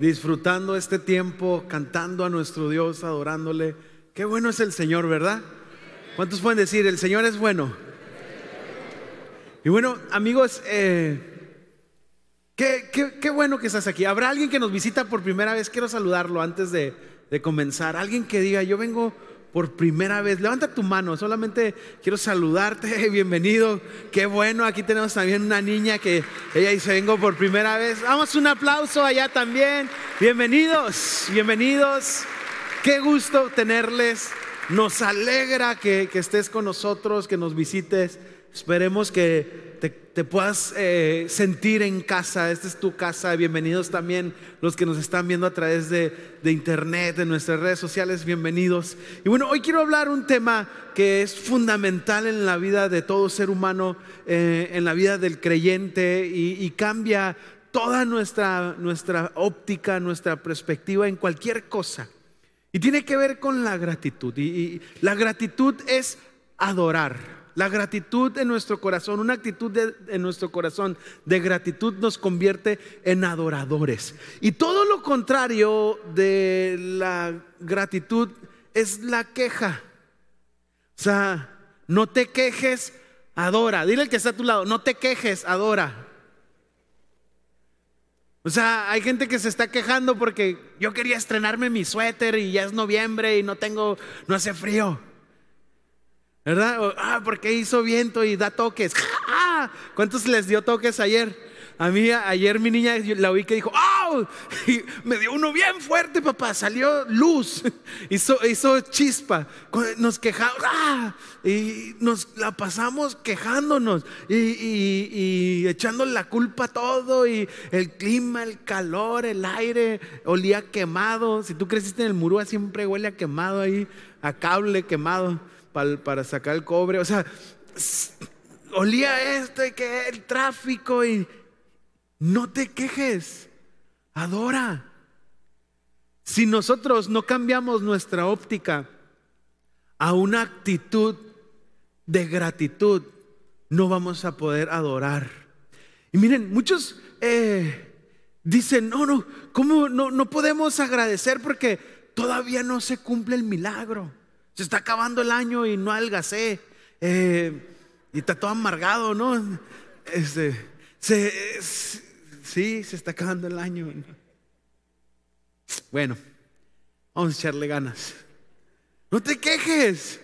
disfrutando este tiempo, cantando a nuestro Dios, adorándole. Qué bueno es el Señor, ¿verdad? ¿Cuántos pueden decir, el Señor es bueno? Y bueno, amigos, eh, qué, qué, bueno que estás aquí. ¿Habrá alguien que nos visita por primera vez? Quiero saludarlo antes de, de comenzar. Alguien que diga, yo vengo por primera vez, levanta tu mano, solamente quiero saludarte, bienvenido, qué bueno, aquí tenemos también una niña que ella dice, vengo por primera vez, vamos un aplauso allá también, bienvenidos, bienvenidos, qué gusto tenerles, nos alegra que, que estés con nosotros, que nos visites, esperemos que te, puedas eh, sentir en casa. Esta es tu casa. Bienvenidos también los que nos están viendo a través de, internet, de nuestras redes sociales. Bienvenidos. Y bueno, hoy quiero hablar un tema que es fundamental en la vida de todo ser humano, eh, en la vida del creyente y, cambia toda nuestra, nuestra óptica, nuestra perspectiva en cualquier cosa. Y tiene que ver con la gratitud. y la gratitud es adorar. La gratitud en nuestro corazón, una actitud en nuestro corazón de gratitud nos convierte en adoradores. Y todo lo contrario de la gratitud es la queja. O sea, no te quejes, adora. Dile al que está a tu lado, no te quejes, adora. O sea, hay gente que se está quejando porque yo quería estrenarme mi suéter y ya es noviembre y no tengo, no hace frío. ¿Verdad? ah, porque hizo viento y da toques. ¡Ah! ¿Cuántos les dio toques ayer? A mí ayer mi niña la oí que dijo, ¡oh! Y me dio uno bien fuerte, papá. Salió luz, hizo, chispa. Nos quejamos, ¡ah! Y nos la pasamos quejándonos y, y, echándole la culpa a todo. Y el clima, el calor, el aire, olía quemado. Si tú creciste en el muro siempre huele a quemado ahí, a cable quemado para, sacar el cobre. O sea, olía esto y que el tráfico y no te quejes, adora. Si nosotros no cambiamos nuestra óptica a una actitud de gratitud, no vamos a poder adorar. Y miren, muchos eh, dicen, no, no, ¿cómo no, no podemos agradecer porque todavía no se cumple el milagro? Se está acabando el año y no algacé. Eh, y está todo amargado, ¿no? Este, sí, se está acabando el año. Bueno, vamos a echarle ganas. No te quejes.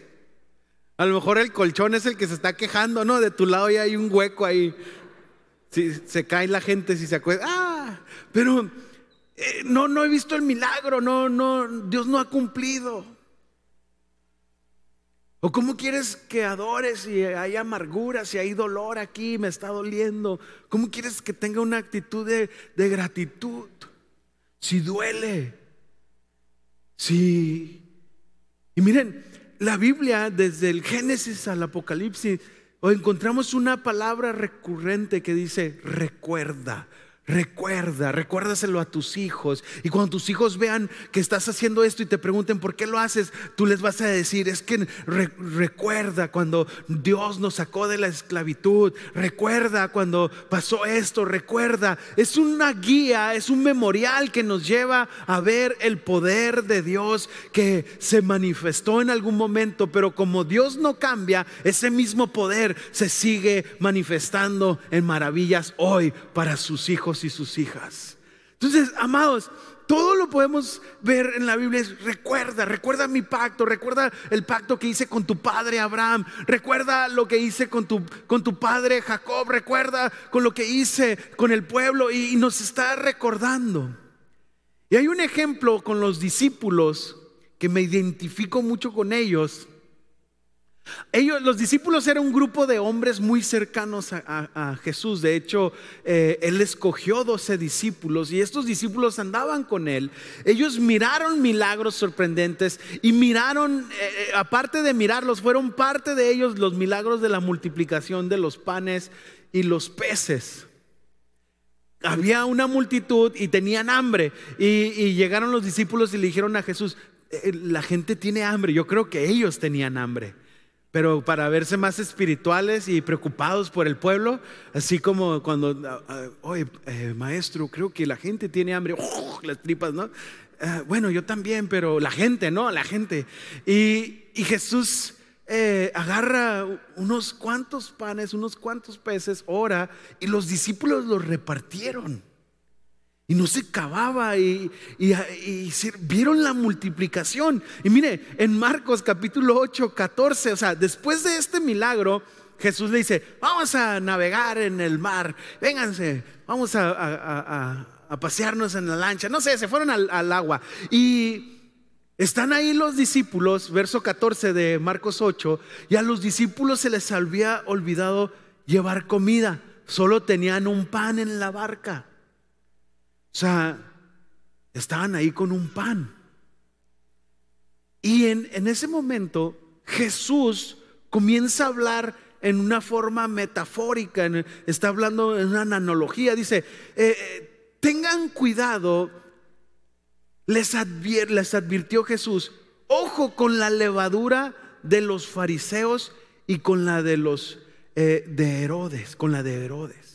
A lo mejor el colchón es el que se está quejando, ¿no? De tu lado ya hay un hueco ahí. Si se cae la gente, si se acuerda. Ah, pero eh, no, no he visto el milagro, no, no, Dios no ha cumplido. ¿O cómo quieres que adores si hay amargura, si hay dolor aquí, me está doliendo? ¿Cómo quieres que tenga una actitud de, gratitud? Si duele. Si... Y miren, la Biblia desde el Génesis al Apocalipsis, encontramos una palabra recurrente que dice recuerda. Recuerda, recuérdaselo a tus hijos. Y cuando tus hijos vean que estás haciendo esto y te pregunten por qué lo haces, tú les vas a decir, es que recuerda cuando Dios nos sacó de la esclavitud. Recuerda cuando pasó esto, recuerda. Es una guía, es un memorial que nos lleva a ver el poder de Dios que se manifestó en algún momento, pero como Dios no cambia, ese mismo poder se sigue manifestando en maravillas hoy para sus hijos y sus hijas. Entonces, amados, todo lo podemos ver en la Biblia. recuerda, recuerda mi pacto, recuerda el pacto que hice con tu padre Abraham, recuerda lo que hice con tu, con tu padre Jacob, recuerda con lo que hice con el pueblo y nos está recordando. Y hay un ejemplo con los discípulos que me identifico mucho con ellos, Ellos, los discípulos eran un grupo de hombres muy cercanos a, Jesús. De hecho, eh, Él escogió 12 discípulos y estos discípulos andaban con Él. Ellos miraron milagros sorprendentes y miraron, eh, eh, aparte de mirarlos, fueron parte de ellos los milagros de la multiplicación de los panes y los peces. Había una multitud y tenían hambre y llegaron los discípulos y le dijeron a Jesús, la gente tiene hambre. Yo creo que ellos tenían hambre pero para verse más espirituales y preocupados por el pueblo, así como cuando, ah, ah, oye, eh, maestro, creo que la gente tiene hambre, las tripas, ¿no? Ah, bueno, yo también, pero la gente, ¿no? La gente. Y, Jesús eh, agarra unos cuantos panes, unos cuantos peces, ora, y los discípulos los repartieron. Y no se acababa y, vieron la multiplicación. Y mire, en Marcos capítulo 8, 14, o sea, después de este milagro, Jesús le dice, vamos a navegar en el mar, vénganse, vamos a, pasearnos en la lancha. No sé, se fueron al, al agua. Y están ahí los discípulos, verso 14 de Marcos 8, y a los discípulos se les había olvidado llevar comida, solo tenían un pan en la barca. O sea, estaban ahí con un pan. Y en, en ese momento Jesús comienza a hablar en una forma metafórica, está hablando en una analogía, dice, eh, eh, tengan cuidado, les, les, advirtió Jesús, ojo con la levadura de los fariseos y con la de los eh, de Herodes, con la de Herodes.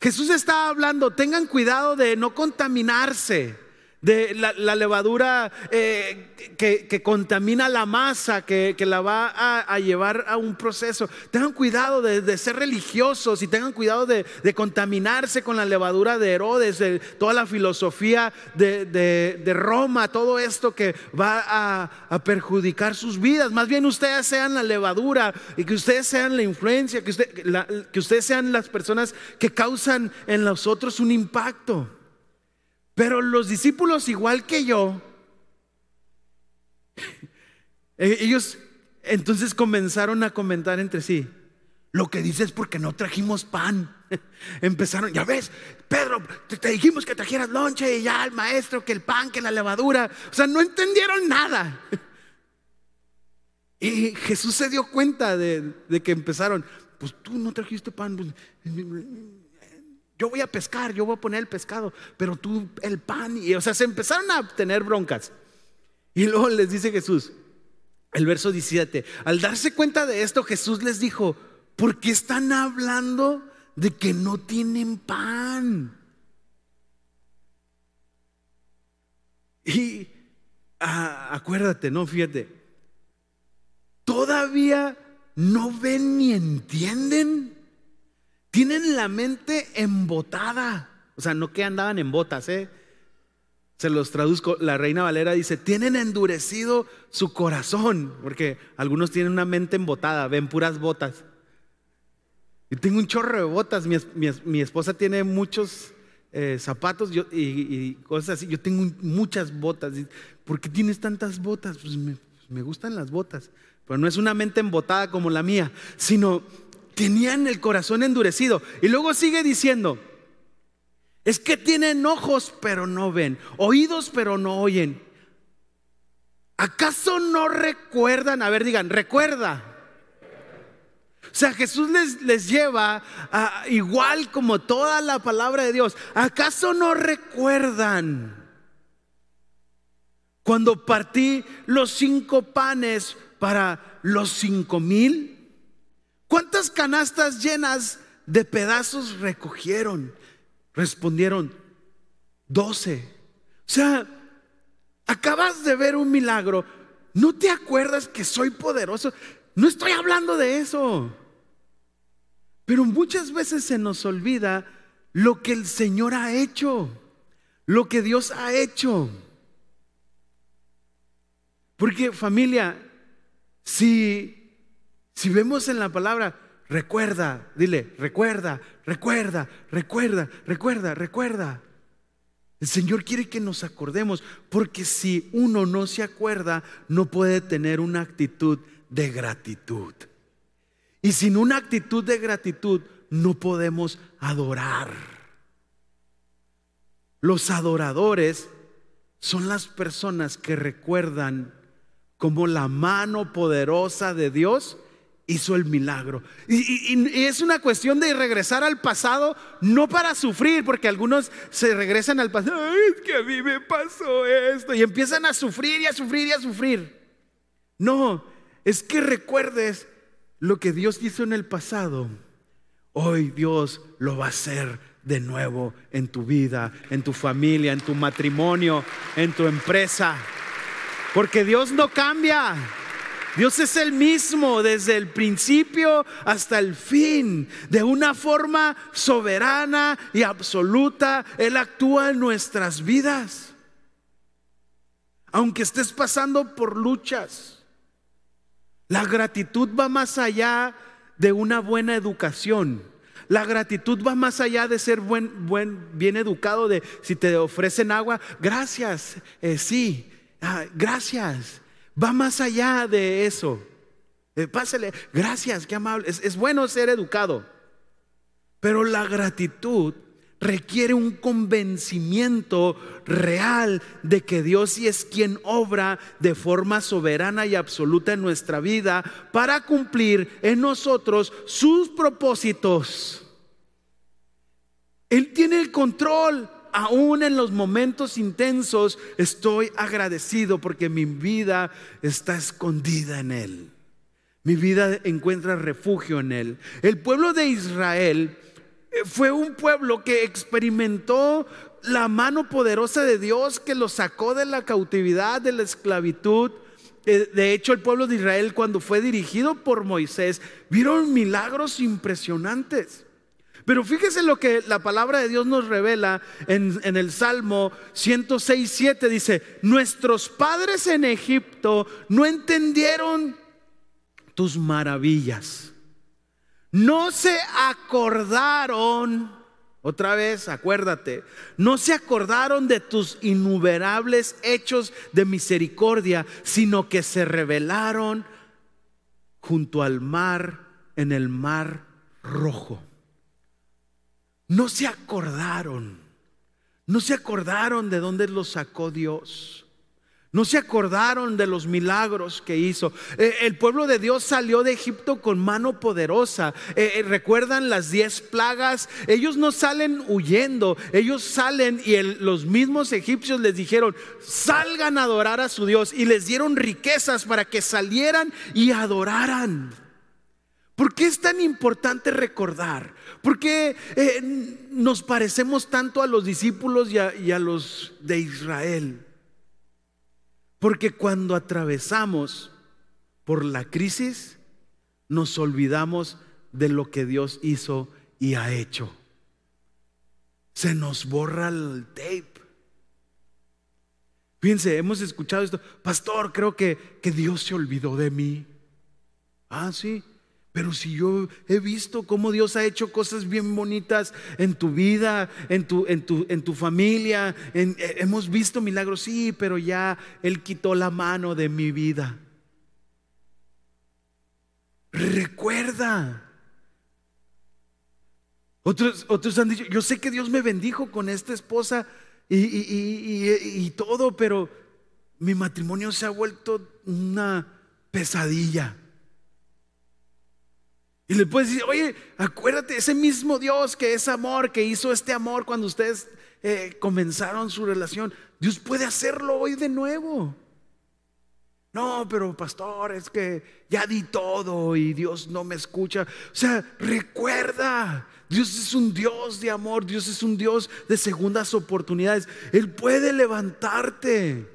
Jesús estaba hablando, tengan cuidado de no contaminarse de la, levadura eh, que, contamina la masa, que, la va a, llevar a un proceso. Tengan cuidado de, ser religiosos y tengan cuidado de, contaminarse con la levadura de Herodes, de toda la filosofía de, Roma, todo esto que va a, perjudicar sus vidas. Más bien ustedes sean la levadura y que ustedes sean la influencia, que, que ustedes sean las personas que causan en los otros un impacto. Pero los discípulos, igual que yo, eh, ellos entonces comenzaron a comentar entre sí. Lo que dices es porque no trajimos pan. Empezaron, ya ves, Pedro, te, dijimos que trajeras lonche y ya el maestro, que el pan, que la levadura. O sea, no entendieron nada. Y Jesús se dio cuenta de, de que empezaron, pues tú no trajiste pan. Pues, yo voy a pescar, yo voy a poner el pescado, pero tú el pan. Y, o sea, se empezaron a tener broncas. Y luego les dice Jesús, el verso 17, al darse cuenta de esto, Jesús les dijo, ¿por qué están hablando de que no tienen pan? Y ah, acuérdate, no, fíjate, todavía no ven ni entienden. Tienen la mente embotada. O sea, no que andaban en botas, ¿eh? Se los traduzco. La Reina Valera dice, tienen endurecido su corazón, porque algunos tienen una mente embotada, ven puras botas. Yo tengo un chorro de botas. Mi, esposa tiene muchos eh, zapatos y, cosas así. Yo tengo muchas botas. ¿Por qué tienes tantas botas? Pues me, me gustan las botas. Pero no es una mente embotada como la mía, sino tenían el corazón endurecido. Y luego sigue diciendo, es que tienen ojos pero no ven, oídos pero no oyen. ¿Acaso no recuerdan? A ver, digan, recuerda. O sea, Jesús les, les lleva igual como toda la palabra de Dios. ¿Acaso no recuerdan cuando partí los cinco panes para los cinco mil? ¿Cuántas canastas llenas de pedazos recogieron? Respondieron, doce. O sea, acabas de ver un milagro. ¿No te acuerdas que soy poderoso? No estoy hablando de eso. Pero muchas veces se nos olvida lo que el Señor ha hecho, lo que Dios ha hecho. Porque familia, si si vemos en la palabra, recuerda, dile, recuerda, recuerda, recuerda, recuerda, recuerda. El Señor quiere que nos acordemos, porque si uno no se acuerda, no puede tener una actitud de gratitud. Y sin una actitud de gratitud no podemos adorar. Los adoradores son las personas que recuerdan cómo la mano poderosa de Dios hizo el milagro. Y, es una cuestión de regresar al pasado, no para sufrir, porque algunos se regresan al pasado, es que a mí me pasó esto, y empiezan a sufrir y a sufrir y a sufrir. No, es que recuerdes lo que Dios hizo en el pasado. Hoy Dios lo va a hacer de nuevo en tu vida, en tu familia, en tu matrimonio, en tu empresa. Porque Dios no cambia. Dios es el mismo desde el principio hasta el fin. De una forma soberana y absoluta, Él actúa en nuestras vidas. Aunque estés pasando por luchas, la gratitud va más allá de una buena educación. La gratitud va más allá de ser buen, buen, bien educado, de si te ofrecen agua, gracias, eh, sí, ah, gracias. Va más allá de eso. Eh, pásale, gracias, qué amable. Es, es bueno ser educado. Pero la gratitud requiere un convencimiento real de que Dios sí es quien obra de forma soberana y absoluta en nuestra vida para cumplir en nosotros sus propósitos. Él tiene el control aún en los momentos intensos, estoy agradecido porque mi vida está escondida en Él. Mi vida encuentra refugio en Él. El pueblo de Israel eh, fue un pueblo que experimentó la mano poderosa de Dios que lo sacó de la cautividad, de la esclavitud. Eh, de hecho, el pueblo de Israel cuando fue dirigido por Moisés, vieron milagros impresionantes. Pero fíjese lo que la palabra de Dios nos revela en, el Salmo 106, 7. Dice, nuestros padres en Egipto no entendieron tus maravillas. No se acordaron, otra vez, acuérdate, no se acordaron de tus innumerables hechos de misericordia, sino que se revelaron junto al mar, en el mar rojo no se acordaron. No se acordaron de dónde los sacó Dios. No se acordaron de los milagros que hizo. Eh, el pueblo de Dios salió de Egipto con mano poderosa. Eh, eh, recuerdan las diez plagas. Ellos no salen huyendo. Ellos salen y los mismos egipcios les dijeron, salgan a adorar a su Dios. Y les dieron riquezas para que salieran y adoraran. ¿Por qué es tan importante recordar? ¿Por qué eh, nos parecemos tanto a los discípulos y a, los de Israel? Porque cuando atravesamos por la crisis, nos olvidamos de lo que Dios hizo y ha hecho. Se nos borra el tape. Fíjense, hemos escuchado esto. Pastor, creo que, que Dios se olvidó de mí. Ah, sí. Pero si yo he visto cómo Dios ha hecho cosas bien bonitas en tu vida, en tu, en tu, en tu familia, eh, hemos visto milagros, sí, pero ya Él quitó la mano de mi vida. Recuerda. Otros, otros han dicho, yo sé que Dios me bendijo con esta esposa y, y todo, pero mi matrimonio se ha vuelto una pesadilla. Y le puedes decir, oye, acuérdate, ese mismo Dios que es amor, que hizo este amor cuando ustedes eh, comenzaron su relación, Dios puede hacerlo hoy de nuevo. No, pero pastor, es que ya di todo y Dios no me escucha. O sea, recuerda, Dios es un Dios de amor, Dios es un Dios de segundas oportunidades. Él puede levantarte.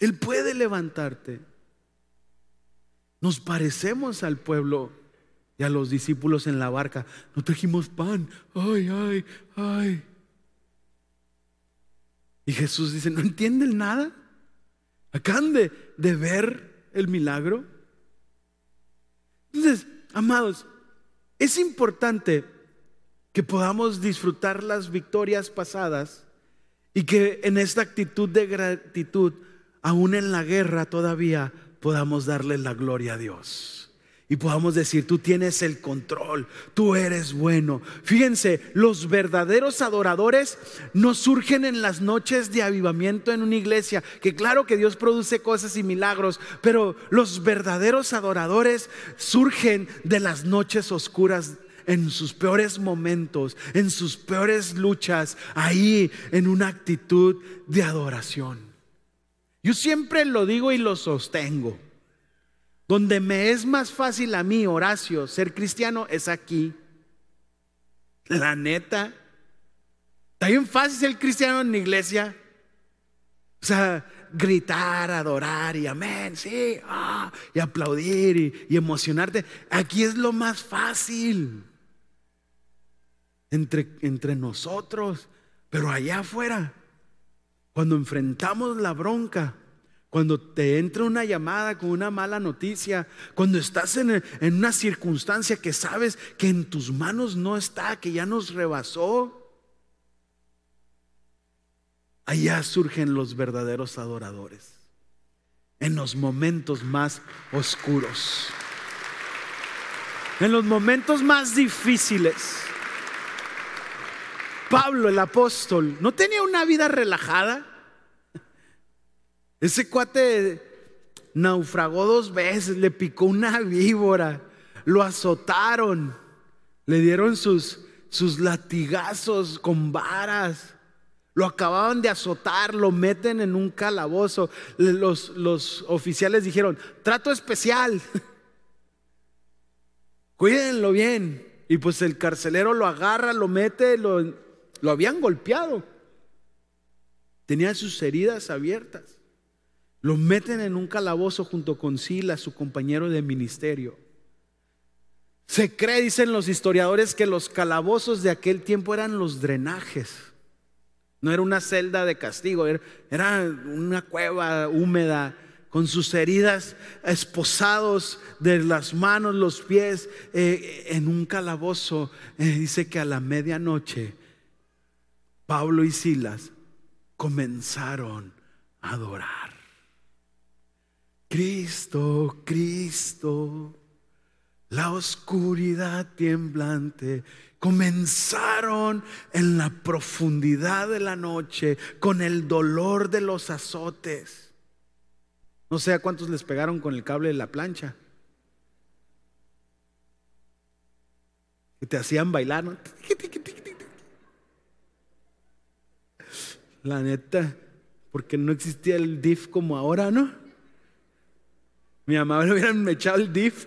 Él puede levantarte. Nos parecemos al pueblo y a los discípulos en la barca. No trajimos pan. Ay, ay, ay. Y Jesús dice, ¿no entienden nada? Acaban de, de ver el milagro. Entonces, amados, es importante que podamos disfrutar las victorias pasadas y que en esta actitud de gratitud aún en la guerra todavía podamos darle la gloria a Dios y podamos decir, tú tienes el control, tú eres bueno. Fíjense, los verdaderos adoradores no surgen en las noches de avivamiento en una iglesia, que claro que Dios produce cosas y milagros, pero los verdaderos adoradores surgen de las noches oscuras en sus peores momentos, en sus peores luchas, ahí en una actitud de adoración. Yo siempre lo digo y lo sostengo. Donde me es más fácil a mí, Horacio, ser cristiano es aquí. La neta. Está bien fácil ser cristiano en la iglesia. O sea, gritar, adorar y amén, sí, ah, y aplaudir y, y, emocionarte. Aquí es lo más fácil entre, entre nosotros, pero allá afuera, cuando enfrentamos la bronca, cuando te entra una llamada con una mala noticia, cuando estás en, una circunstancia que sabes que en tus manos no está, que ya nos rebasó, allá surgen los verdaderos adoradores, en los momentos más oscuros, en los momentos más difíciles. Pablo el apóstol no tenía una vida relajada. Ese cuate naufragó dos veces, le picó una víbora, lo azotaron, le dieron sus, sus latigazos con varas. Lo acababan de azotar, lo meten en un calabozo. Los, los oficiales dijeron, trato especial. Cuídenlo bien. Y pues el carcelero lo agarra, lo mete, lo, lo habían golpeado. Tenía sus heridas abiertas. Lo meten en un calabozo junto con Silas, su compañero de ministerio. Se cree, dicen los historiadores, que los calabozos de aquel tiempo eran los drenajes. No era una celda de castigo, era una cueva húmeda con sus heridas esposados de las manos, los pies, eh, en un calabozo. Eh, dice que a la medianoche Pablo y Silas comenzaron a adorar. Cristo, Cristo, la oscuridad temblante. Comenzaron en la profundidad de la noche con el dolor de los azotes. No sé a cuántos les pegaron con el cable de la plancha. Y te hacían bailar. La neta, porque no existía el DIF como ahora, ¿no? Mi mamá me hubieran echado el DIF.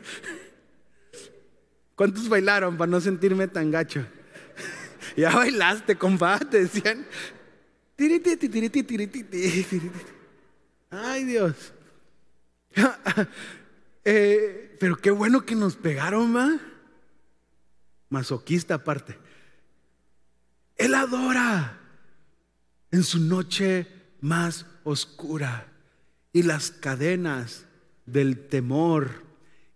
¿Cuántos bailaron para no sentirme tan gacho? ya bailaste, compa, te decían. Ay, Dios. Eh, pero qué bueno que nos pegaron, ma. Masoquista aparte. Él adora en su noche más oscura y las cadenas del temor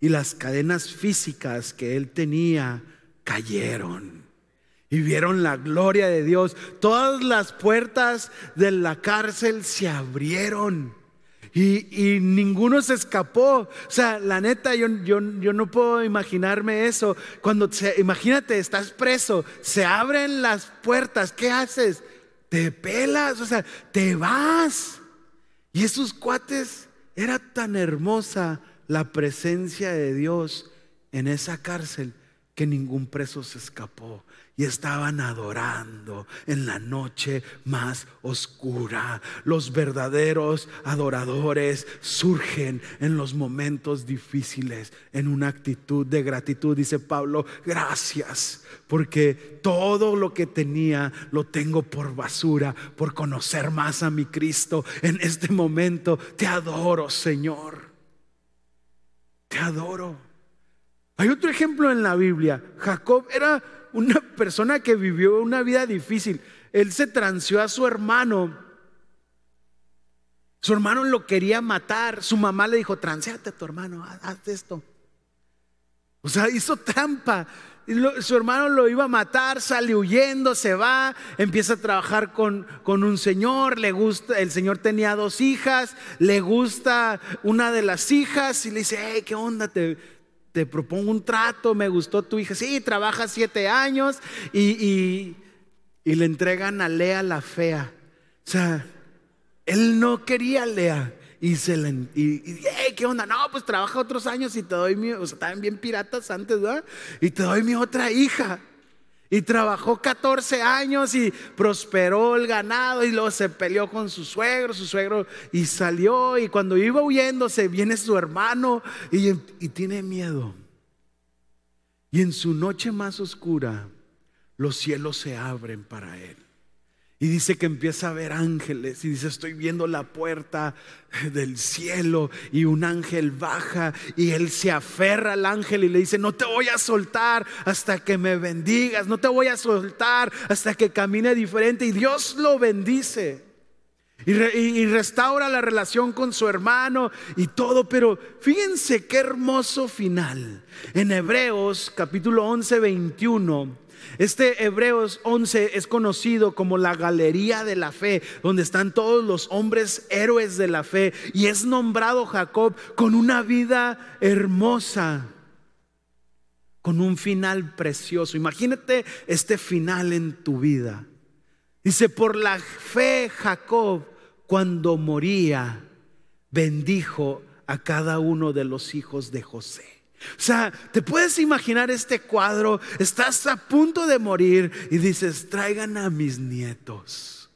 y las cadenas físicas que él tenía cayeron. Y vieron la gloria de Dios. Todas las puertas de la cárcel se abrieron. Y, ninguno se escapó. O sea, la neta, yo, yo, yo no puedo imaginarme eso. Cuando se, imagínate, estás preso, se abren las puertas, ¿qué haces? Te pelas, o sea, te vas. Y esos cuates era tan hermosa la presencia de Dios en esa cárcel que ningún preso se escapó y estaban adorando en la noche más oscura. Los verdaderos adoradores surgen en los momentos difíciles en una actitud de gratitud. Dice Pablo, gracias porque todo lo que tenía lo tengo por basura, por conocer más a mi Cristo. En este momento te adoro, Señor. Te adoro. Hay otro ejemplo en la Biblia. Jacob era una persona que vivió una vida difícil. Él se transió a su hermano. Su hermano lo quería matar. Su mamá le dijo, transeate a tu hermano, haz esto. O O sea, hizo trampa. su hermano lo iba a matar, sale huyendo, se va, empieza a trabajar con, con, un señor, le gusta, el señor tenía dos hijas, le gusta una de las hijas y le dice, hey, ¿qué onda? Te, te propongo un trato, me gustó tu hija, sí, trabaja siete años y, y, le entregan a Lea la fea. O sea, él no quería a Lea. Y se le, y, ¿qué onda? No, pues trabaja otros años y te doy mi, o sea, estaban bien piratas antes, ¿verdad? Y te doy mi otra hija. Y trabajó 14 años y prosperó el ganado y luego se peleó con su suegro, su suegro y salió y cuando iba huyendo se viene su hermano y, y tiene miedo. Y en su noche más oscura los cielos se abren para él. Y dice que empieza a ver ángeles y dice, estoy viendo la puerta del cielo y un ángel baja y él se aferra al ángel y le dice, no te voy a soltar hasta que me bendigas, no te voy a soltar hasta que camine diferente. Y Dios lo bendice y, restaura la relación con su hermano y todo. Pero fíjense qué hermoso final. En Hebreos capítulo 11, 21 este Hebreos 11 es conocido como la galería de la fe, donde están todos los hombres héroes de la fe. Y es nombrado Jacob con una vida hermosa, con un final precioso. Imagínate este final en tu vida. Dice, por la fe Jacob, cuando moría, bendijo a cada uno de los hijos de José. O sea, te puedes imaginar este cuadro, estás a punto de morir y dices, traigan a mis nietos.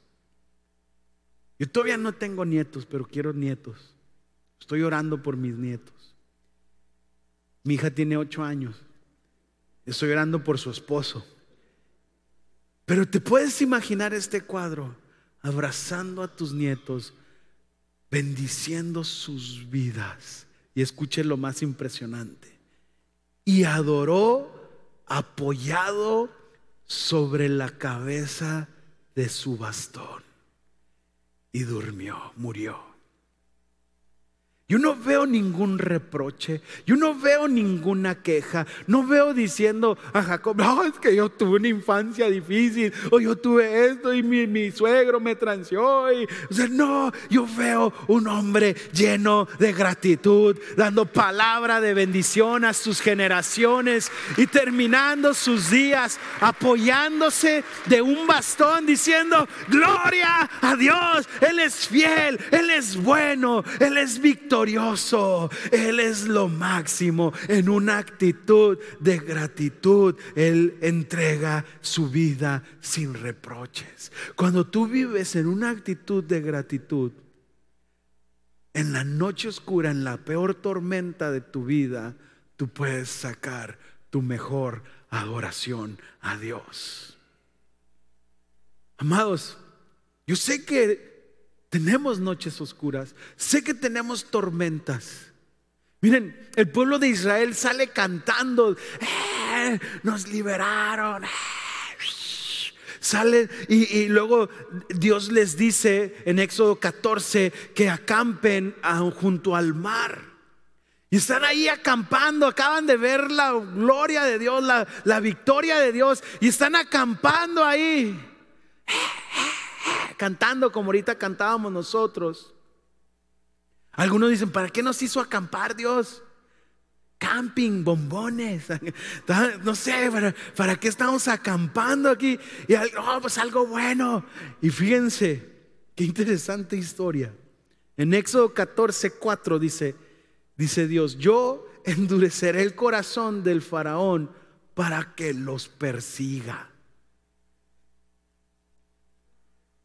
Yo todavía no tengo nietos, pero quiero nietos. Estoy orando por mis nietos. Mi hija tiene ocho años. Estoy orando por su esposo. Pero te puedes imaginar este cuadro abrazando a tus nietos, bendiciendo sus vidas. Y escuche lo más impresionante y adoró apoyado sobre la cabeza de su bastón y durmió, murió. Yo no veo ningún reproche, yo no veo ninguna queja, no veo diciendo a Jacob, es que yo tuve una infancia difícil, o yo tuve esto y mi, suegro me transió. Y, no, yo veo un hombre lleno de gratitud, dando palabra de bendición a sus generaciones y terminando sus días apoyándose de un bastón diciendo, gloria a Dios, Él es fiel, Él es bueno, Él es victorioso él es lo máximo. En una actitud de gratitud, Él entrega su vida sin reproches. Cuando tú vives en una actitud de gratitud, en la noche oscura, en la peor tormenta de tu vida, tú puedes sacar tu mejor adoración a Dios. Amados, yo sé que tenemos noches oscuras. Sé que tenemos tormentas. Miren, el pueblo de Israel sale cantando, eh, nos liberaron. Eh, sale y, luego Dios les dice en Éxodo 14 que acampen junto al mar. Y están ahí acampando, acaban de ver la gloria de Dios, la, la victoria de Dios, y están acampando ahí cantando como ahorita cantábamos nosotros. Algunos dicen, ¿para qué nos hizo acampar Dios? Camping, bombones, no sé, ¿para, qué estamos acampando aquí? Y oh, pues algo bueno. Y fíjense, qué interesante historia. En Éxodo 14, 4 dice, dice Dios, yo endureceré el corazón del faraón para que los persiga.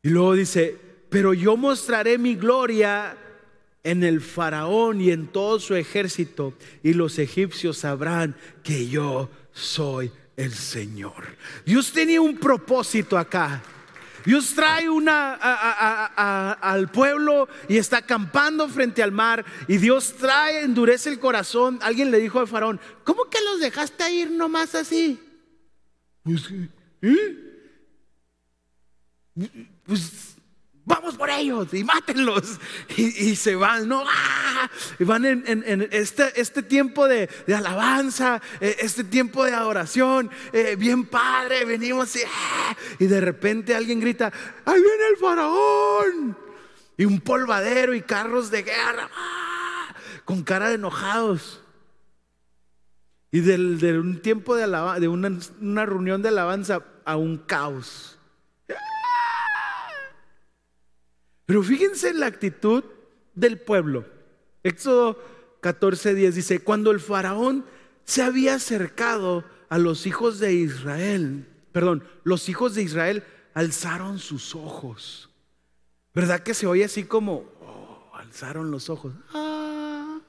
Y luego dice, pero yo mostraré mi gloria en el faraón y en todo su ejército, y los egipcios sabrán que yo soy el Señor. Dios tenía un propósito acá. Dios trae una al pueblo y está acampando frente al mar y Dios trae, endurece el corazón. Alguien le dijo al faraón, ¿cómo que los dejaste ir nomás así? Pues, ¿eh? Pues vamos por ellos y mátenlos. Y, se van, ¿no? ¡Ah! Y van en, este, este, tiempo de, alabanza, eh, este tiempo de adoración, eh, bien padre, venimos y, ¡ah! y de repente alguien grita, ahí viene el faraón. Y un polvadero y carros de guerra, ¡ah! con cara de enojados. Y de un tiempo de, alabanza, de una reunión de alabanza a un caos. Pero fíjense en la actitud del pueblo. Éxodo 14, 10 dice, cuando el faraón se había acercado a los hijos de Israel, perdón, los hijos de Israel alzaron sus ojos. ¿Verdad que se oye así como, oh, alzaron los ojos? Ah.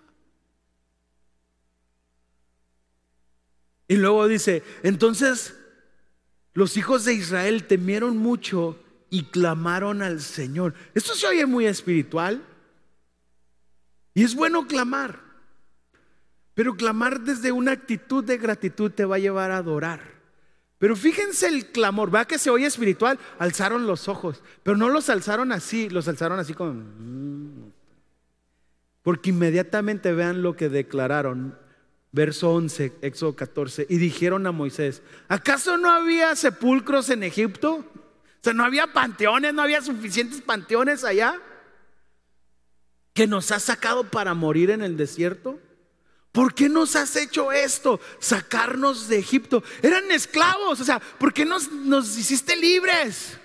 Y luego dice, entonces los hijos de Israel temieron mucho y clamaron al Señor. Esto se oye muy espiritual. Y es bueno clamar. Pero clamar desde una actitud de gratitud te va a llevar a adorar. Pero fíjense el clamor, va que se oye espiritual, alzaron los ojos, pero no los alzaron así, los alzaron así como... Mm". Porque inmediatamente vean lo que declararon. Verso 11, Éxodo 14, y dijeron a Moisés, ¿acaso no había sepulcros en Egipto? O sea, no había panteones, no había suficientes panteones allá que nos has sacado para morir en el desierto. ¿Por qué nos has hecho esto? Sacarnos de Egipto. Eran esclavos, o sea, ¿por qué nos, nos hiciste libres?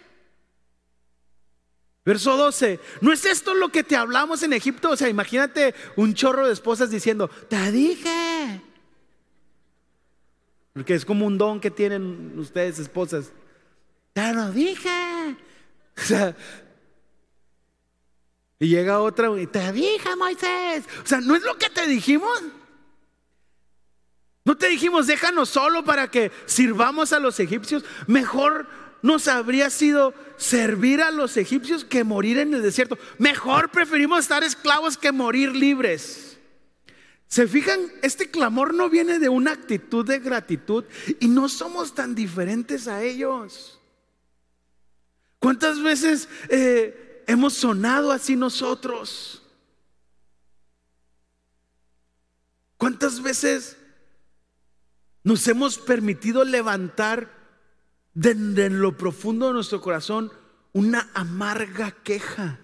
Verso 12, ¿no es esto lo que te hablamos en Egipto? O sea, imagínate un chorro de esposas diciendo, te dije. Porque es como un don que tienen ustedes, esposas. Te lo dije. O sea, y llega otra y te dije, Moisés. O sea, ¿no es lo que te dijimos? ¿No te dijimos, déjanos solo para que sirvamos a los egipcios? Mejor nos habría sido servir a los egipcios que morir en el desierto. Mejor preferimos estar esclavos que morir libres. ¿Se fijan? Este clamor no viene de una actitud de gratitud y no somos tan diferentes a ellos. ¿Cuántas veces eh, hemos sonado así nosotros? ¿Cuántas veces nos hemos permitido levantar desde lo profundo de nuestro corazón una amarga queja?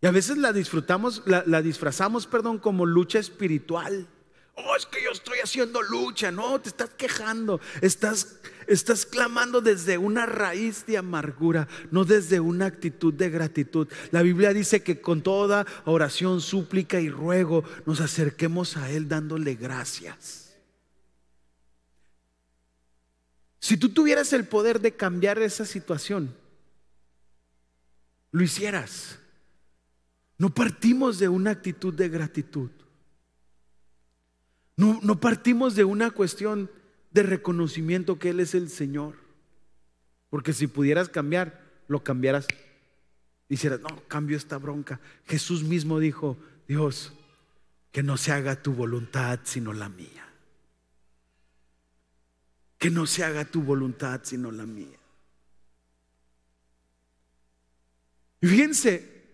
Y a veces la disfrutamos, la, la disfrazamos, perdón, como lucha espiritual. Oh, es que yo estoy haciendo lucha. No, te estás quejando. Estás, estás clamando desde una raíz de amargura, no desde una actitud de gratitud. La Biblia dice que con toda oración, súplica y ruego nos acerquemos a Él dándole gracias. Si tú tuvieras el poder de cambiar esa situación, lo hicieras. No partimos de una actitud de gratitud. No, partimos de una cuestión de reconocimiento que Él es el Señor. Porque si pudieras cambiar, lo cambiaras. Hicieras, no, cambio esta bronca. Jesús mismo dijo, Dios, que no se haga tu voluntad sino la mía. Que no se haga tu voluntad sino la mía. Y fíjense,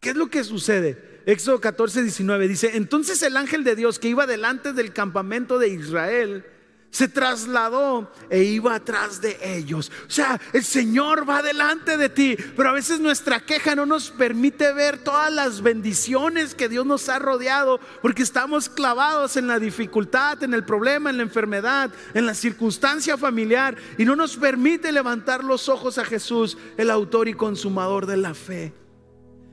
¿qué es lo que sucede? Éxodo 14, 19 dice, entonces el ángel de Dios que iba delante del campamento de Israel, se trasladó e iba atrás de ellos. O sea, el Señor va delante de ti, pero a veces nuestra queja no nos permite ver todas las bendiciones que Dios nos ha rodeado, porque estamos clavados en la dificultad, en el problema, en la enfermedad, en la circunstancia familiar, y no nos permite levantar los ojos a Jesús, el autor y consumador de la fe.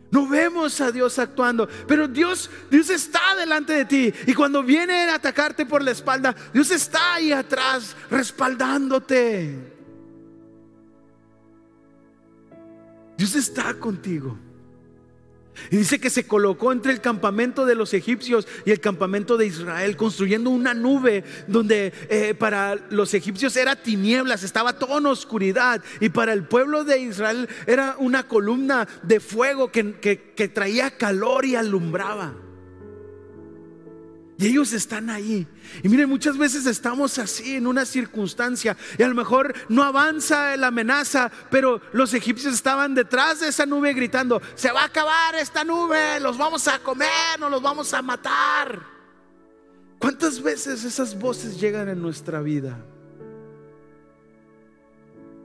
No vemos a Dios actuando, pero Dios, Dios está delante de ti. Y cuando viene a atacarte por la espalda, Dios está ahí atrás respaldándote. Dios está contigo. Y dice que se colocó entre el campamento de los egipcios y el campamento de Israel, construyendo una nube donde eh, para los egipcios era tinieblas, estaba todo en oscuridad. Y para el pueblo de Israel era una columna de fuego que, que traía calor y alumbraba. Y ellos están ahí. Y miren, muchas veces estamos así en una circunstancia y a lo mejor no avanza la amenaza, pero los egipcios estaban detrás de esa nube gritando, se va a acabar esta nube, los vamos a comer, nos los vamos a matar. ¿Cuántas veces esas voces llegan en nuestra vida?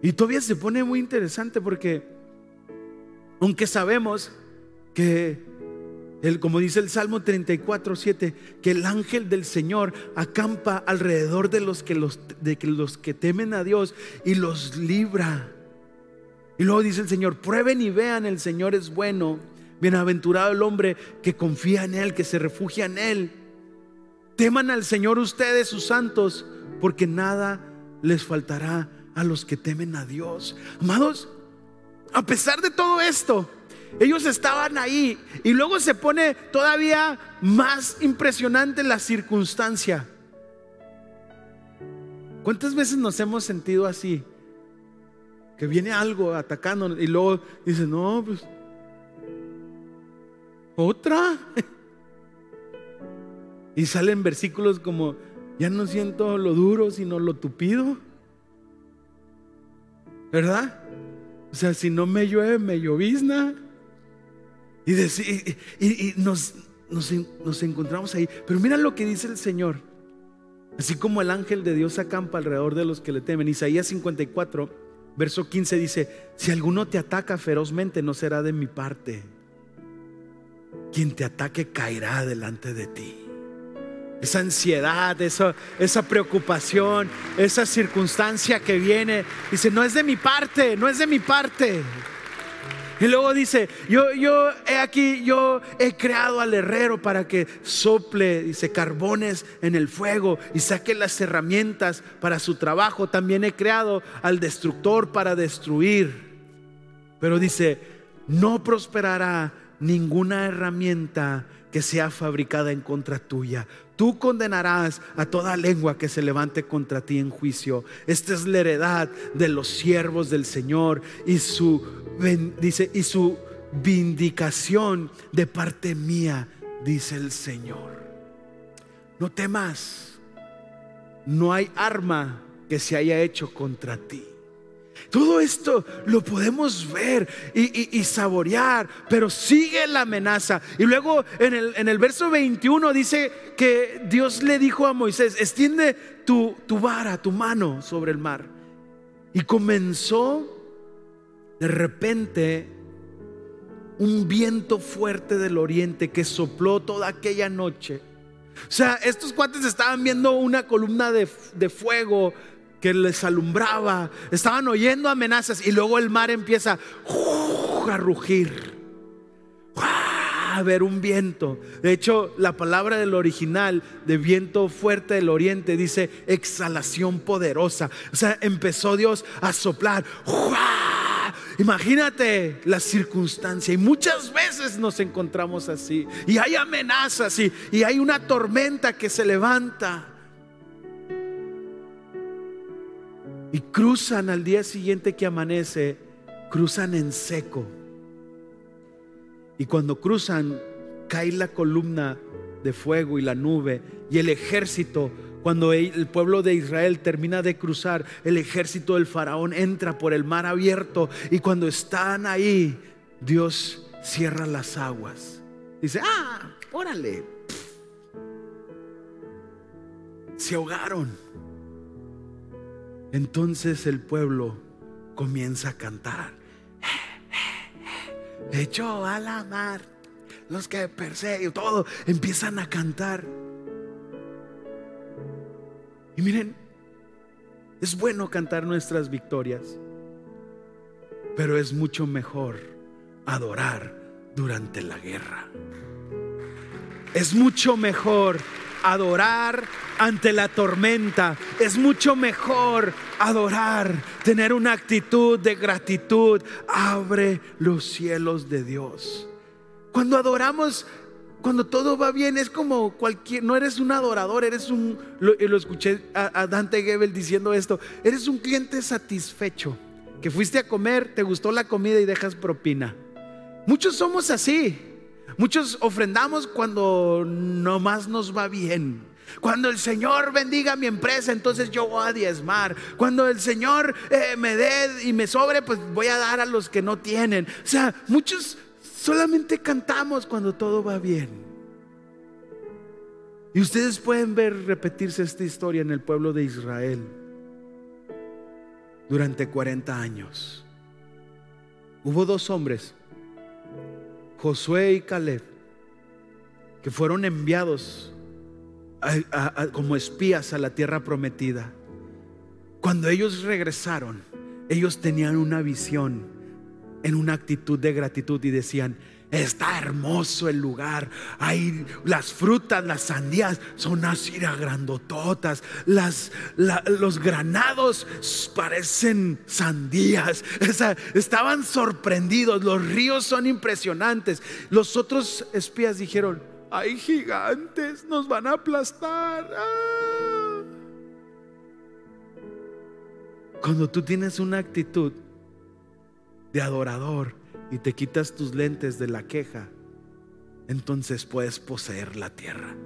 Y todavía se pone muy interesante porque, aunque sabemos que como dice el Salmo 34, 7, que el ángel del Señor acampa alrededor de los que, los, de los que temen a Dios y los libra. Y luego dice el Señor, prueben y vean, el Señor es bueno. Bienaventurado el hombre que confía en Él, que se refugia en Él. Teman al Señor ustedes, sus santos, porque nada les faltará a los que temen a Dios. Amados, a pesar de todo esto, ellos estaban ahí y luego se pone todavía más impresionante la circunstancia. ¿Cuántas veces nos hemos sentido así? Que viene algo atacando y luego dice, no, pues, otra. Y salen versículos como, ya no siento lo duro, sino lo tupido. ¿Verdad? O sea, si no me llueve, me llovizna. Y, y, nos, nos, encontramos ahí. Pero mira lo que dice el Señor. Así como el ángel de Dios acampa alrededor de los que le temen. Isaías 54, verso 15 dice, si alguno te ataca ferozmente, no será de mi parte. Quien te ataque caerá delante de ti. Esa ansiedad, esa, esa preocupación, esa circunstancia que viene, dice, no es de mi parte, no es de mi parte. Y luego dice, yo, yo he aquí, yo he creado al herrero para que sople, dice, carbones en el fuego y saque las herramientas para su trabajo. También he creado al destructor para destruir. Pero dice, no prosperará ninguna herramienta que sea fabricada en contra tuya. Tú condenarás a toda lengua que se levante contra ti en juicio. Esta es la heredad de los siervos del Señor y su dice y su vindicación de parte mía, dice el Señor. No temas. No hay arma que se haya hecho contra ti. Todo esto lo podemos ver y, saborear, pero sigue la amenaza. Y luego en el, verso 21 dice que Dios le dijo a Moisés, extiende tu, vara, tu mano sobre el mar. Y comenzó de repente un viento fuerte del oriente que sopló toda aquella noche. O sea, estos cuates estaban viendo una columna de fuego que les alumbraba, estaban oyendo amenazas y luego el mar empieza a rugir, a ver un viento. De hecho, la palabra del original de viento fuerte del oriente dice exhalación poderosa. O sea, empezó Dios a soplar. Imagínate la circunstancia y muchas veces nos encontramos así y hay amenazas y, y hay una tormenta que se levanta. Y cruzan al día siguiente que amanece, cruzan en seco. Y cuando cruzan, cae la columna de fuego y la nube y el ejército. Cuando el pueblo de Israel termina de cruzar, el ejército del faraón entra por el mar abierto y cuando están ahí, Dios cierra las aguas. Dice, ah, órale. Se ahogaron. Entonces el pueblo comienza a cantar. Echó a la mar los que persiguen, todo empiezan a cantar. Y miren, es bueno cantar nuestras victorias, pero es mucho mejor adorar durante la guerra. Es mucho mejor adorar ante la tormenta. Es mucho mejor adorar, tener una actitud de gratitud. Abre los cielos de Dios. Cuando adoramos, cuando todo va bien, es como cualquier, no eres un adorador, eres un, lo, lo escuché a, a Dante Gebel diciendo esto, eres un cliente satisfecho, que fuiste a comer, te gustó la comida y dejas propina. Muchos somos así. Muchos ofrendamos cuando nomás nos va bien. Cuando el Señor bendiga mi empresa, entonces yo voy a diezmar. Cuando el Señor eh, me dé y me sobre, pues voy a dar a los que no tienen. O sea, muchos solamente cantamos cuando todo va bien. Y ustedes pueden ver repetirse esta historia en el pueblo de Israel durante 40 años. Hubo dos hombres, Josué y Caleb, que fueron enviados como espías a la tierra prometida. Cuando ellos regresaron, ellos tenían una visión en una actitud de gratitud y decían, está hermoso el lugar. Hay las frutas, las sandías son así grandototas. Las, los granados parecen sandías. estaban sorprendidos. Los ríos son impresionantes. Los otros espías dijeron, hay gigantes, nos van a aplastar. Ah. Cuando tú tienes una actitud de adorador y te quitas tus lentes de la queja, entonces puedes poseer la tierra.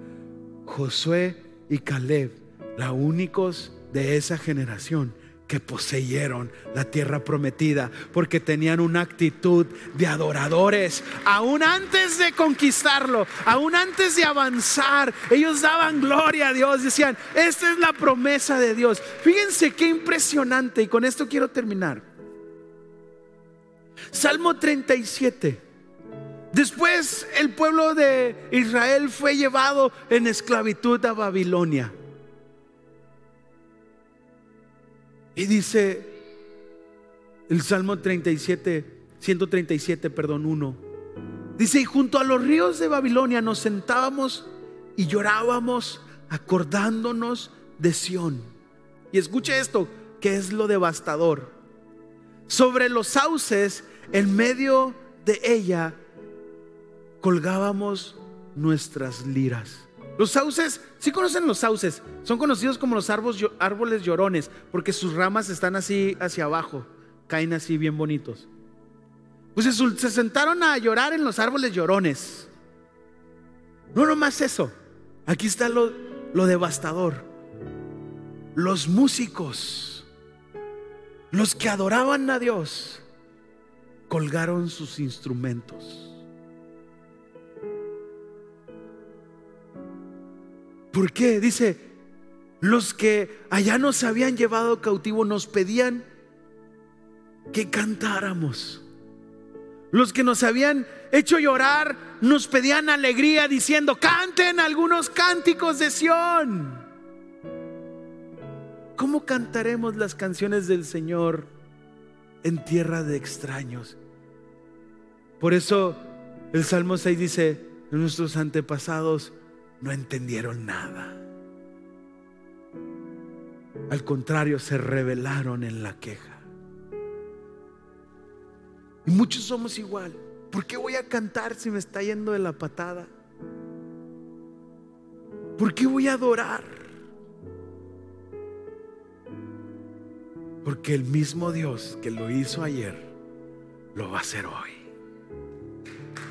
Josué y Caleb, los únicos de esa generación, que poseyeron la tierra prometida porque tenían una actitud de adoradores. Aún antes de conquistarlo, aún antes de avanzar, ellos daban gloria a Dios. Decían, esta es la promesa de Dios. Fíjense qué impresionante y con esto quiero terminar. Salmo 37. Después el pueblo de Israel fue llevado en esclavitud a Babilonia. Y dice el Salmo 37, 137, perdón, 1. Dice, y junto a los ríos de Babilonia nos sentábamos y llorábamos acordándonos de Sión. Y escuche esto, que es lo devastador. Sobre los sauces, en medio de ella, colgábamos nuestras liras. Los sauces, si conocen los sauces, son conocidos como los árboles, llorones, porque sus ramas están así hacia abajo, caen así bien bonitos. Pues se, sentaron a llorar en los árboles llorones. No nomás eso, aquí está lo, lo devastador. Los músicos, los que adoraban a Dios, colgaron sus instrumentos. ¿Por qué? Dice, los que allá nos habían llevado cautivo nos pedían que cantáramos. Los que nos habían hecho llorar nos pedían alegría diciendo, canten algunos cánticos de Sión. ¿Cómo cantaremos las canciones del Señor en tierra de extraños? Por eso el Salmo 6 dice, nuestros antepasados no entendieron nada. Al contrario, se rebelaron en la queja. Y muchos somos igual. ¿Por qué voy a cantar si me está yendo de la patada? ¿Por qué voy a adorar? Porque el mismo Dios que lo hizo ayer, lo va a hacer hoy.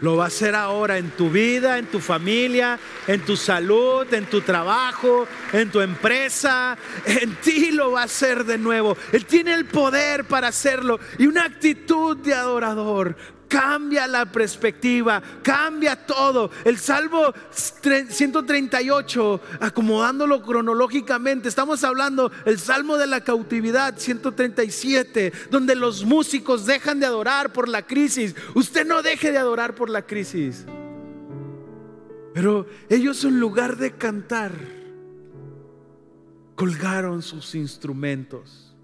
Lo va a hacer ahora en tu vida, en tu familia, en tu salud, en tu trabajo, en tu empresa. En ti lo va a hacer de nuevo. Él tiene el poder para hacerlo y una actitud de adorador cambia la perspectiva, cambia todo. El Salmo 138, acomodándolo cronológicamente, estamos hablando el Salmo de la cautividad 137, donde los músicos dejan de adorar por la crisis. Usted no deje de adorar por la crisis. Pero ellos en lugar de cantar, colgaron sus instrumentos.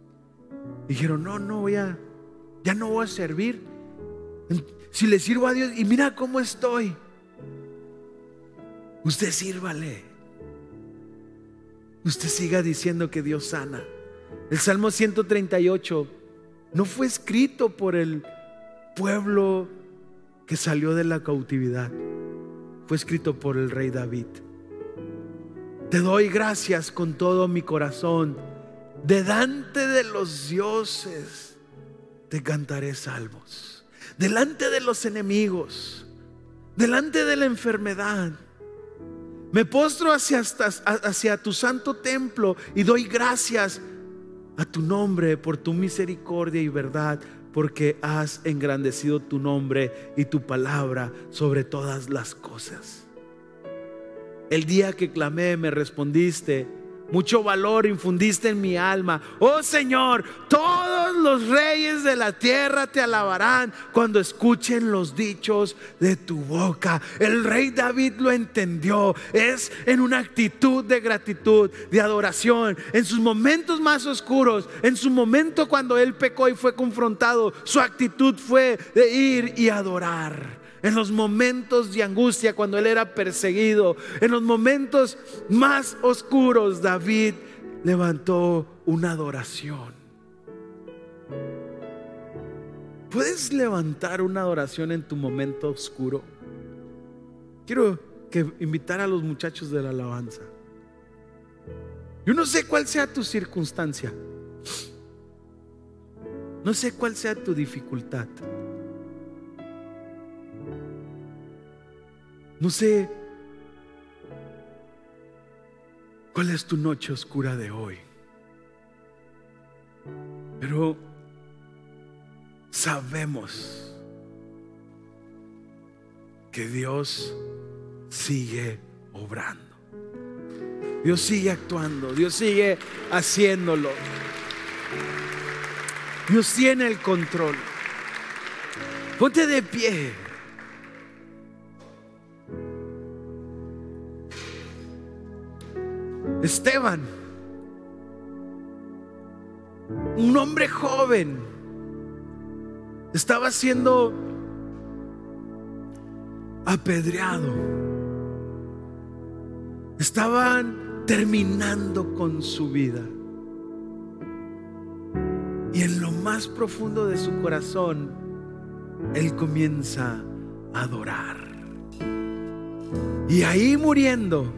Dijeron, no, no voy a, ya no voy a servir si le sirvo a Dios y mira cómo estoy, usted sírvale. Usted siga diciendo que Dios sana. El Salmo 138 no fue escrito por el pueblo que salió de la cautividad. Fue escrito por el rey David. Te doy gracias con todo mi corazón. Delante de los dioses te cantaré salvos delante de los enemigos, delante de la enfermedad. Me postro hacia, tu santo templo y doy gracias a tu nombre por tu misericordia y verdad, porque has engrandecido tu nombre y tu palabra sobre todas las cosas. El día que clamé me respondiste mucho valor infundiste en mi alma. Oh Señor, los reyes de la tierra te alabarán cuando escuchen los dichos de tu boca. El rey David lo entendió. Es en una actitud de gratitud, de adoración. En sus momentos más oscuros, en su momento cuando él pecó y fue confrontado, su actitud fue de ir y adorar en los momentos de angustia, cuando él era perseguido, en los momentos más oscuros, David levantó una adoración. ¿Puedes levantar una adoración en tu momento oscuro? Quiero que invitar a los muchachos de la alabanza. Yo no sé cuál sea tu circunstancia. No sé cuál sea tu dificultad. No sé cuál es tu noche oscura de hoy, pero sabemos que Dios sigue obrando. Dios sigue actuando, Dios sigue haciéndolo. Dios tiene el control. Ponte de pie. Esteban, un hombre joven, estaba siendo apedreado. Estaban terminando con su vida. Y en lo más profundo de su corazón, él comienza a adorar. Y ahí muriendo,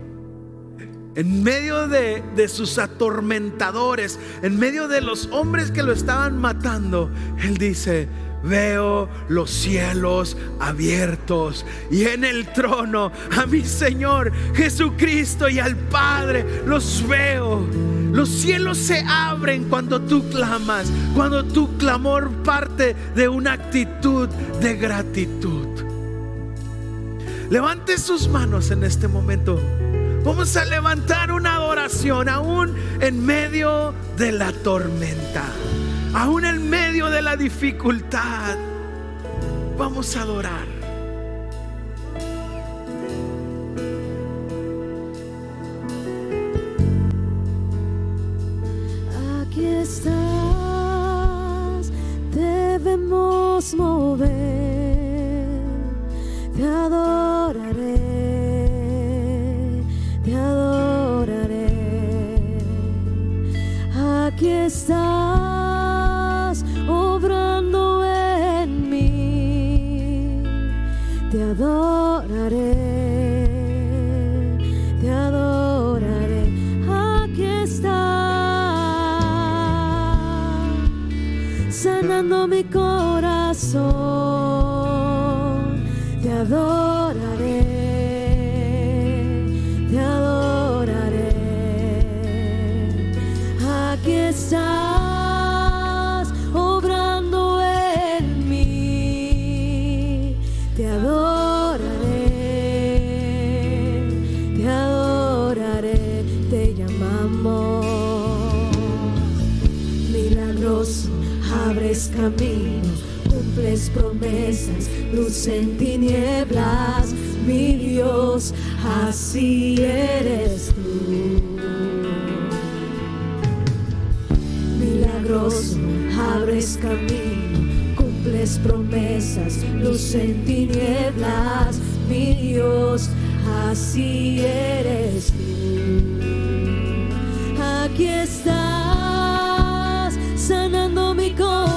en medio de, sus atormentadores, en medio de los hombres que lo estaban matando, Él dice, veo los cielos abiertos y en el trono a mi Señor Jesucristo y al Padre los veo. Los cielos se abren cuando tú clamas, cuando tu clamor parte de una actitud de gratitud. Levante sus manos en este momento. Vamos a levantar una adoración aún en medio de la tormenta, aún en medio de la dificultad. Vamos a adorar. Aquí estás, debemos mover, te adoraré. aquí estás Te adoraré. estás obrando en mí. Te adoraré, te adoraré, te llamamos. Milagroso, abres caminos, cumples promesas, luz en tinieblas, mi Dios, así eres tú. abres camino, cumples promesas, luz en tinieblas, mi Dios, así eres tú. Aquí estás sanando mi corazón,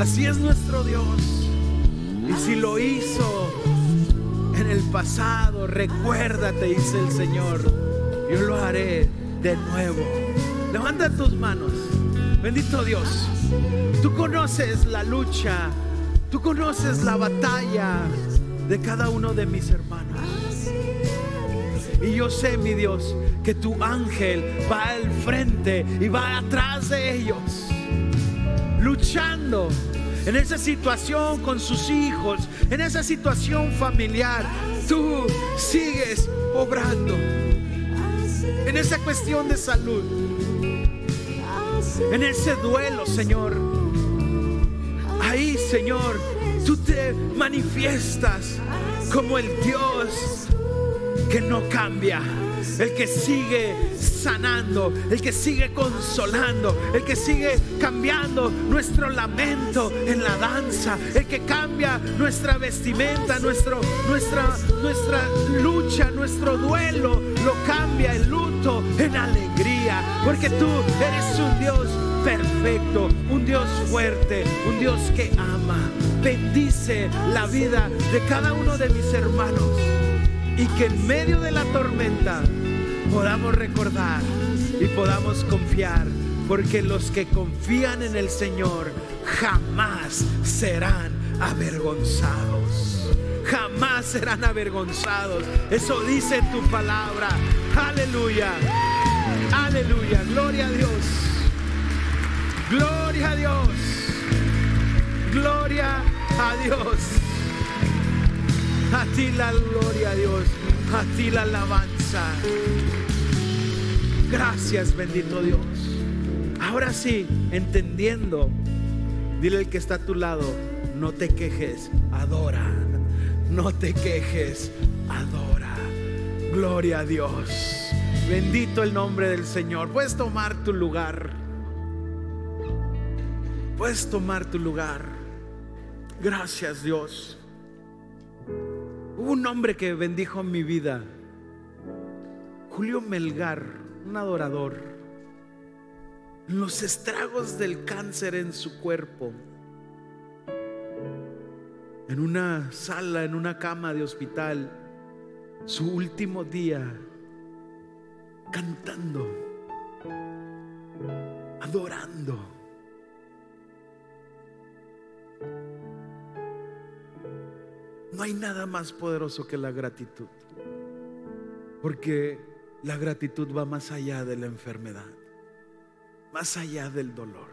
Así es nuestro Dios. Y si lo hizo en el pasado, recuérdate, dice el Señor. Yo lo haré de nuevo. Levanta tus manos. Bendito Dios. Tú conoces la lucha. Tú conoces la batalla de cada uno de mis hermanos. Y yo sé, mi Dios, que tu ángel va al frente y va atrás de ellos, luchando en esa situación con sus hijos, en esa situación familiar. Tú sigues obrando en esa cuestión de salud, en ese duelo, Señor. Ahí, Señor, tú te manifiestas como el Dios que no cambia, el que sigue sanando, el que sigue consolando, el que sigue cambiando nuestro lamento en la danza, el que cambia nuestra vestimenta, nuestro, nuestra, nuestra lucha, nuestro duelo, lo cambia el luto en alegría, porque tú eres un Dios perfecto, un Dios fuerte, un Dios que ama. Bendice la vida de cada uno de mis hermanos y que en medio de la tormenta podamos recordar y podamos confiar, porque los que confían en el Señor jamás serán avergonzados. Jamás serán avergonzados. Eso dice tu palabra. Aleluya. Aleluya. Gloria a Dios. Gloria a Dios. Gloria a Dios. A ti la gloria, Dios. A ti la alabanza. Gracias, bendito Dios. Ahora sí, entendiendo, dile al que está a tu lado, no te quejes, adora. No te quejes, adora. Gloria a Dios. Bendito el nombre del Señor. Puedes tomar tu lugar. Puedes tomar tu lugar. Gracias Dios. Hubo un hombre que bendijo mi vida. Julio Melgar, un adorador. Los estragos del cáncer en su cuerpo. En una sala, en una cama de hospital. Su último día. Cantando. Adorando. No hay nada más poderoso que la gratitud. Porque la gratitud va más allá de la enfermedad, más allá del dolor.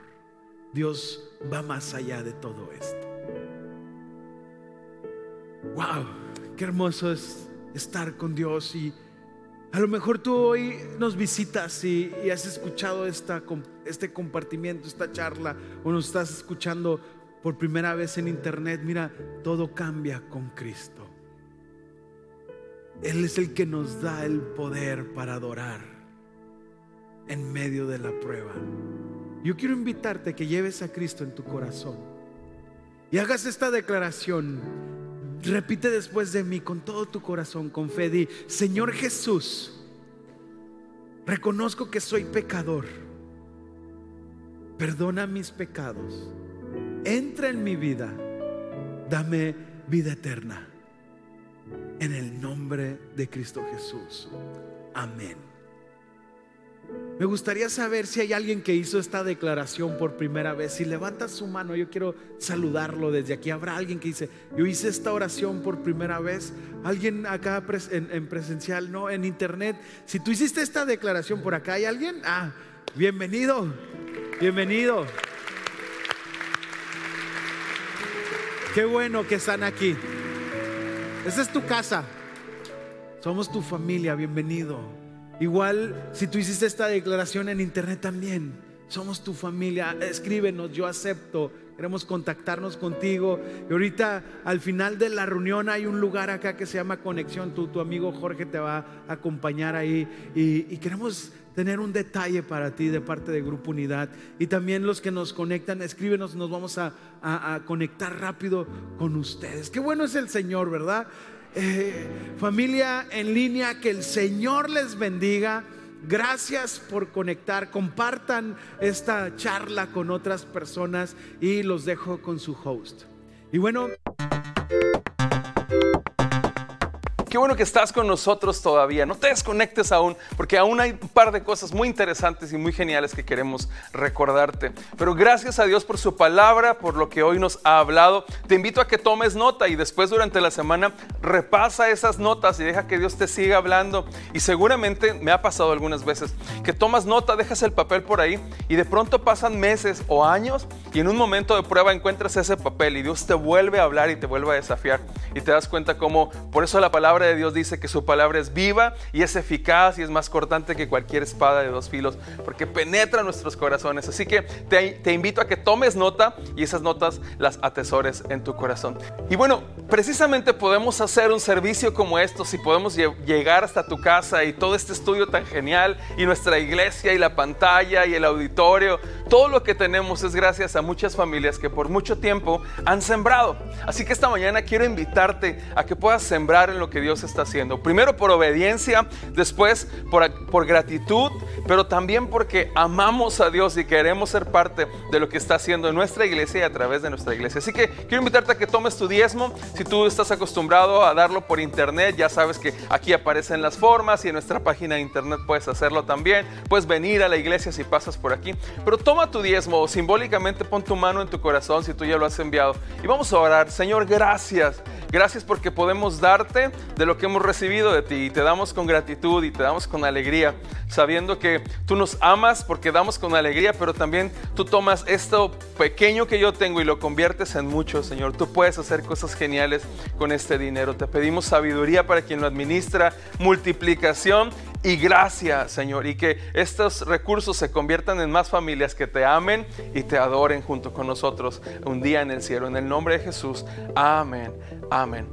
Dios va más allá de todo esto. Wow, qué hermoso es estar con Dios y a lo mejor tú hoy nos visitas y, has escuchado esta, este compartimiento, esta charla, o nos estás escuchando por primera vez en internet. Mira, todo cambia con Cristo. Él es el que nos da el poder para adorar en medio de la prueba. Yo quiero invitarte a que lleves a Cristo en tu corazón y hagas esta declaración. Repite después de mí con todo tu corazón, con fe. Di, Señor Jesús, reconozco que soy pecador. Perdona mis pecados. Entra en mi vida. Dame vida eterna. En el nombre de Cristo Jesús. Amén. Me gustaría saber si hay alguien que hizo esta declaración por primera vez. Si levanta su mano, yo quiero saludarlo desde aquí. Habrá alguien que dice, yo hice esta oración por primera vez. Alguien acá en, presencial, no, en internet. Si tú hiciste esta declaración por acá, ¿hay alguien? Ah, bienvenido, bienvenido. Qué bueno que están aquí. Esa es tu casa. Somos tu familia, bienvenido. Igual, si tú hiciste esta declaración en internet también, somos tu familia, escríbenos, yo acepto, queremos contactarnos contigo. Y ahorita al final de la reunión hay un lugar acá que se llama Conexión, tu, tu amigo Jorge te va a acompañar ahí y, queremos tener un detalle para ti de parte de Grupo Unidad. Y también los que nos conectan, escríbenos, nos vamos a, a conectar rápido con ustedes. Qué bueno es el Señor, ¿verdad? Eh, familia en línea, que el Señor les bendiga. Gracias por conectar. Compartan esta charla con otras personas y los dejo con su host. Y bueno... Qué bueno que estás con nosotros todavía. No te desconectes aún, porque aún hay un par de cosas muy interesantes y muy geniales que queremos recordarte. Pero gracias a Dios por su palabra, por lo que hoy nos ha hablado. Te invito a que tomes nota y después durante la semana repasa esas notas y deja que Dios te siga hablando. Y seguramente me ha pasado algunas veces que tomas nota, dejas el papel por ahí y de pronto pasan meses o años y en un momento de prueba encuentras ese papel y Dios te vuelve a hablar y te vuelve a desafiar. Y te das cuenta cómo, por eso la palabra de Dios dice que su palabra es viva y es eficaz y es más cortante que cualquier espada de dos filos, porque penetra nuestros corazones. Así que te, te invito a que tomes nota y esas notas las atesores en tu corazón. Y bueno, precisamente podemos hacer un servicio como esto si podemos llegar hasta tu casa y todo este estudio tan genial y nuestra iglesia y la pantalla y el auditorio. Todo lo que tenemos es gracias a muchas familias que por mucho tiempo han sembrado. Así que esta mañana quiero invitarte a que puedas sembrar en lo que Dios está haciendo. Primero por obediencia, después por, por gratitud, pero también porque amamos a Dios y queremos ser parte de lo que está haciendo en nuestra iglesia y a través de nuestra iglesia. Así que quiero invitarte a que tomes tu diezmo. Si tú estás acostumbrado a darlo por internet, ya sabes que aquí aparecen las formas y en nuestra página de internet puedes hacerlo también. Puedes venir a la iglesia si pasas por aquí. Pero toma tu diezmo o simbólicamente pon tu mano en tu corazón si tú ya lo has enviado. Y vamos a orar. Señor, gracias. Gracias porque podemos darte de lo que hemos recibido de ti y te damos con gratitud y te damos con alegría, sabiendo que tú nos amas porque damos con alegría, pero también tú tomas esto pequeño que yo tengo y lo conviertes en mucho, Señor. Tú puedes hacer cosas geniales con este dinero. Te pedimos sabiduría para quien lo administra, multiplicación y gracia, Señor, y que estos recursos se conviertan en más familias que te amen y te adoren junto con nosotros un día en el cielo. En el nombre de Jesús, amén, amén.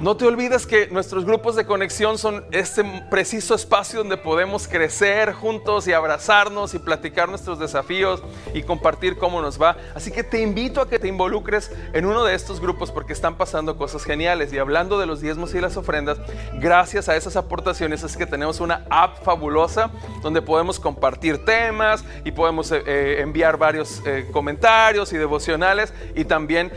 No te olvides que nuestros grupos de conexión son este preciso espacio donde podemos crecer juntos y abrazarnos y platicar nuestros desafíos y compartir cómo nos va. Así que te invito a que te involucres en uno de estos grupos porque están pasando cosas geniales. Y hablando de los diezmos y las ofrendas, gracias a esas aportaciones es que tenemos una app fabulosa donde podemos compartir temas y podemos eh, eh, enviar varios eh, comentarios y devocionales y también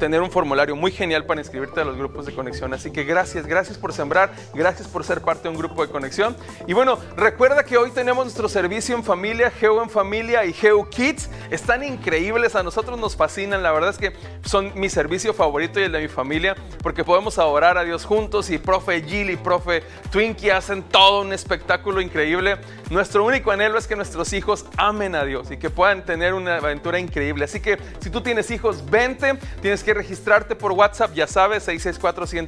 tener un formulario muy genial para inscribirte a los grupos de conexión bendición. Así que gracias, gracias por sembrar, gracias por ser parte de un grupo de conexión. Y bueno, recuerda que hoy tenemos nuestro servicio en familia, Geo en familia y Geo Kids. Están increíbles, a nosotros nos fascinan, la verdad es que son mi servicio favorito y el de mi familia, porque podemos adorar a Dios juntos y profe Jill y profe Twinkie hacen todo un espectáculo increíble. Nuestro único anhelo es que nuestros hijos amen a Dios y que puedan tener una aventura increíble. Así que si tú tienes hijos, vente, tienes que registrarte por WhatsApp, ya sabes,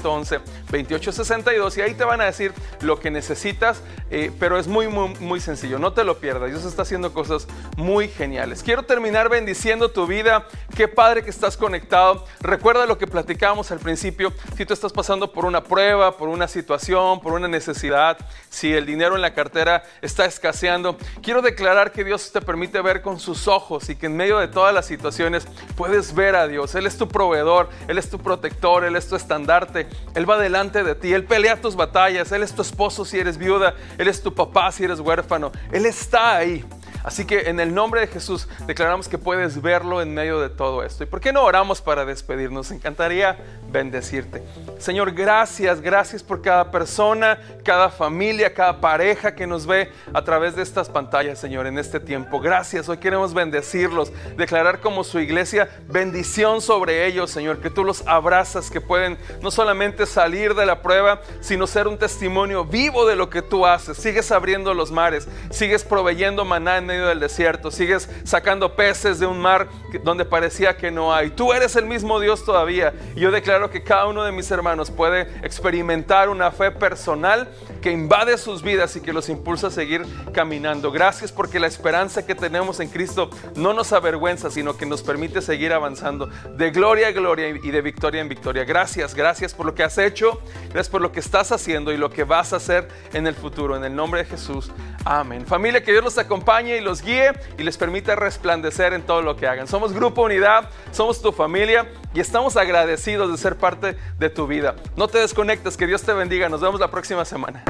664-111-2862 y ahí te van a decir lo que necesitas, eh, pero es muy, muy, muy sencillo, no te lo pierdas, Dios está haciendo cosas muy geniales. Quiero terminar bendiciendo tu vida, qué padre que estás conectado, recuerda lo que platicábamos al principio, si tú estás pasando por una prueba, por una situación, por una necesidad, si el dinero en la cartera está escaseando, quiero declarar que Dios te permite ver con sus ojos y que en medio de todas las situaciones puedes ver a Dios, Él es tu proveedor, Él es tu protector, Él es tu estandarte, Él va delante de ti, Él pelea tus batallas, Él es tu esposo si eres viuda, Él es tu papá si eres huérfano, Él está ahí. Así que en el nombre de Jesús declaramos que puedes verlo en medio de todo esto. ¿Y por qué no oramos para despedirnos? Encantaría bendecirte. Señor, gracias, gracias por cada persona, cada familia, cada pareja que nos ve a través de estas pantallas, Señor, en este tiempo. Gracias, hoy queremos bendecirlos, declarar como su iglesia bendición sobre ellos, Señor, que tú los abrazas, que pueden no solamente salir de la prueba, sino ser un testimonio vivo de lo que tú haces. Sigues abriendo los mares, sigues proveyendo maná en del desierto, sigues sacando peces de un mar donde parecía que no hay. Tú eres el mismo Dios todavía. Y yo declaro que cada uno de mis hermanos puede experimentar una fe personal que invade sus vidas y que los impulsa a seguir caminando. Gracias porque la esperanza que tenemos en Cristo no nos avergüenza, sino que nos permite seguir avanzando de gloria a gloria y de victoria en victoria. Gracias, gracias por lo que has hecho, gracias por lo que estás haciendo y lo que vas a hacer en el futuro. En el nombre de Jesús. Amén. Familia, que Dios los acompañe y los guíe y les permita resplandecer en todo lo que hagan. Somos Grupo Unidad, somos tu familia y estamos agradecidos de ser parte de tu vida. No te desconectes, que Dios te bendiga. Nos vemos la próxima semana.